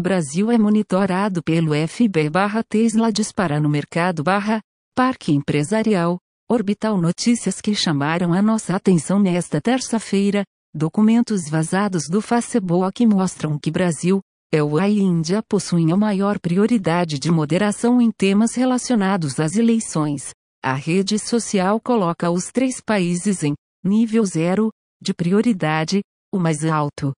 Brasil é monitorado pelo FB barra Tesla dispara no mercado barra Parque Empresarial, Orbital Notícias que chamaram a nossa atenção nesta terça-feira, documentos vazados do Facebook mostram que Brasil, EU e Índia possuem a maior prioridade de moderação em temas relacionados às eleições. A rede social coloca os três países em nível zero de prioridade, o mais alto.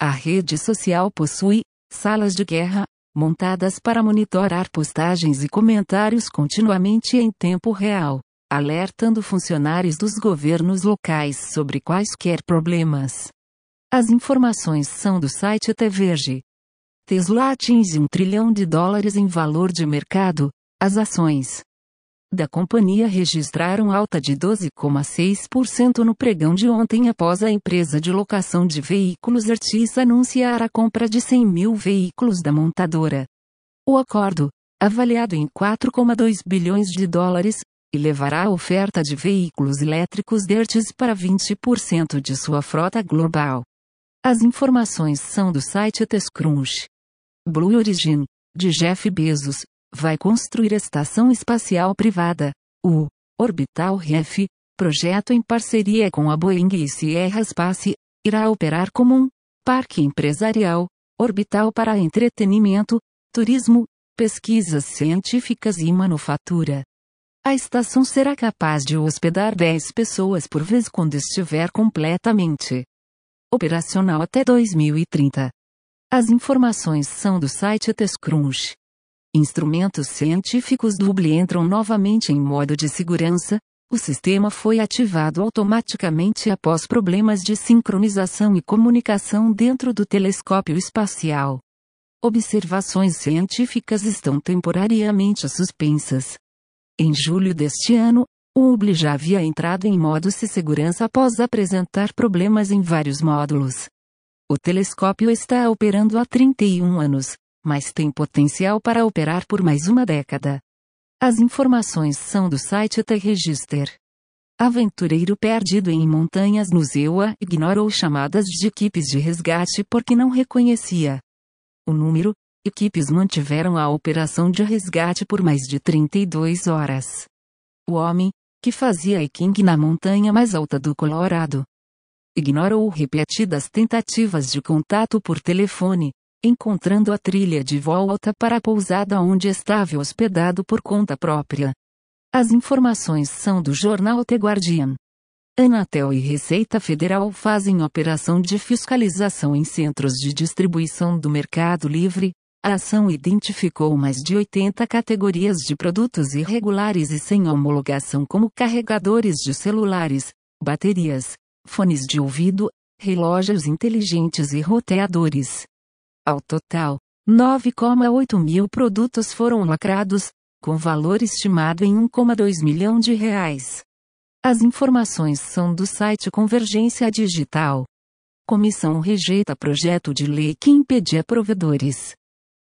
A rede social possui salas de guerra, montadas para monitorar postagens e comentários continuamente em tempo real, alertando funcionários dos governos locais sobre quaisquer problemas. As informações são do site TVerge. Tesla atinge um trilhão de dólares em valor de mercado, as ações da companhia registraram alta de 12,6% no pregão de ontem após a empresa de locação de veículos Artis anunciar a compra de 100 mil veículos da montadora. O acordo, avaliado em 4,2 bilhões de dólares, elevará a oferta de veículos elétricos de para 20% de sua frota global. As informações são do site TechCrunch. Blue Origin, de Jeff Bezos, vai construir estação espacial privada, o Orbital REF, projeto em parceria com a Boeing e Sierra Space, irá operar como um parque empresarial, orbital para entretenimento, turismo, pesquisas científicas e manufatura. A estação será capaz de hospedar 10 pessoas por vez quando estiver completamente operacional até 2030. As informações são do site TechCrunch. Instrumentos científicos do Hubble entram novamente em modo de segurança. O sistema foi ativado automaticamente após problemas de sincronização e comunicação dentro do telescópio espacial. Observações científicas estão temporariamente suspensas. Em julho deste ano, o Hubble já havia entrado em modo de segurança após apresentar problemas em vários módulos. O telescópio está operando há 31 anos, mas tem potencial para operar por mais uma década. As informações são do site The Register. Aventureiro perdido em montanhas no Zewa ignorou chamadas de equipes de resgate porque não reconhecia o número. Equipes mantiveram a operação de resgate por mais de 32 horas. O homem, que fazia hiking na montanha mais alta do Colorado, ignorou repetidas tentativas de contato por telefone, encontrando a trilha de volta para a pousada onde estava hospedado por conta própria. As informações são do jornal The Guardian. Anatel e Receita Federal fazem operação de fiscalização em centros de distribuição do Mercado Livre. A ação identificou mais de 80 categorias de produtos irregulares e sem homologação, como carregadores de celulares, baterias, fones de ouvido, relógios inteligentes e roteadores. Ao total, 9,8 mil produtos foram lacrados, com valor estimado em 1,2 milhão de reais. As informações são do site Convergência Digital. Comissão rejeita projeto de lei que impedia provedores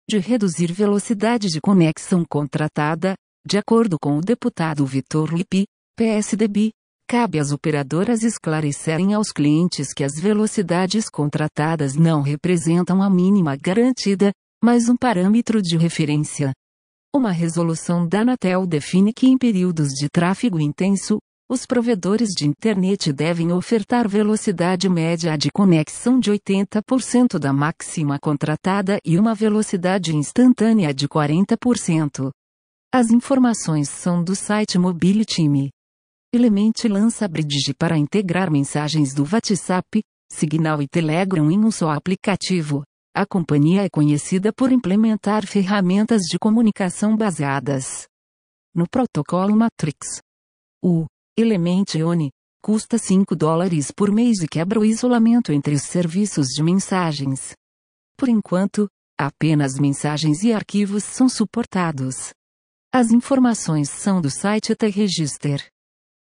de reduzir velocidade de conexão contratada, de acordo com o deputado Vitor Lipe, PSDB, Cabe às operadoras esclarecerem aos clientes que as velocidades contratadas não representam a mínima garantida, mas um parâmetro de referência. Uma resolução da Anatel define que em períodos de tráfego intenso, os provedores de internet devem ofertar velocidade média de conexão de 80% da máxima contratada e uma velocidade instantânea de 40%. As informações são do site Mobility. Element lança Bridge para integrar mensagens do WhatsApp, Signal e Telegram em um só aplicativo. A companhia é conhecida por implementar ferramentas de comunicação baseadas no protocolo Matrix. O Element One custa 5 dólares por mês e quebra o isolamento entre os serviços de mensagens. Por enquanto, apenas mensagens e arquivos são suportados. As informações são do site The Register.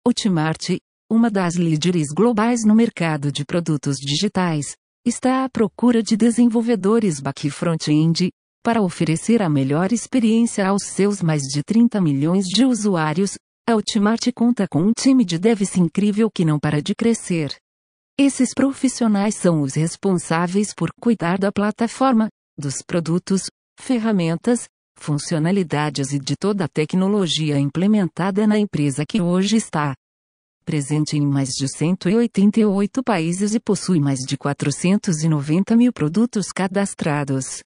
Hotmart, uma das líderes globais no mercado de produtos digitais, está à procura de desenvolvedores back front-end para oferecer a melhor experiência aos seus mais de 30 milhões de usuários. A Hotmart conta com um time de devs incrível que não para de crescer. Esses profissionais são os responsáveis por cuidar da plataforma, dos produtos, ferramentas, funcionalidades e de toda a tecnologia implementada na empresa que hoje está presente em mais de 188 países e possui mais de 490 mil produtos cadastrados.